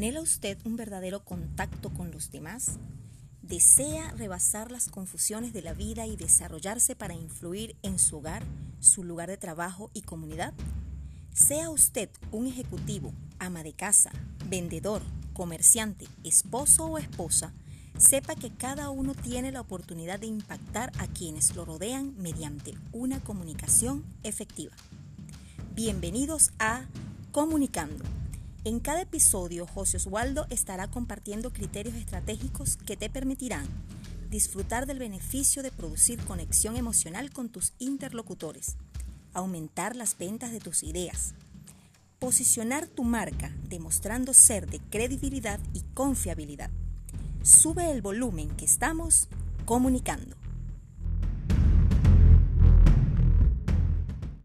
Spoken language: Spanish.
¿Anhela usted un verdadero contacto con los demás? ¿Desea rebasar las confusiones de la vida y desarrollarse para influir en su hogar, su lugar de trabajo y comunidad? Sea usted un ejecutivo, ama de casa, vendedor, comerciante, esposo o esposa, sepa que cada uno tiene la oportunidad de impactar a quienes lo rodean mediante una comunicación efectiva. Bienvenidos a Comunicando en cada episodio, José Oswaldo estará compartiendo criterios estratégicos que te permitirán disfrutar del beneficio de producir conexión emocional con tus interlocutores, aumentar las ventas de tus ideas, posicionar tu marca demostrando ser de credibilidad y confiabilidad. Sube el volumen que estamos comunicando.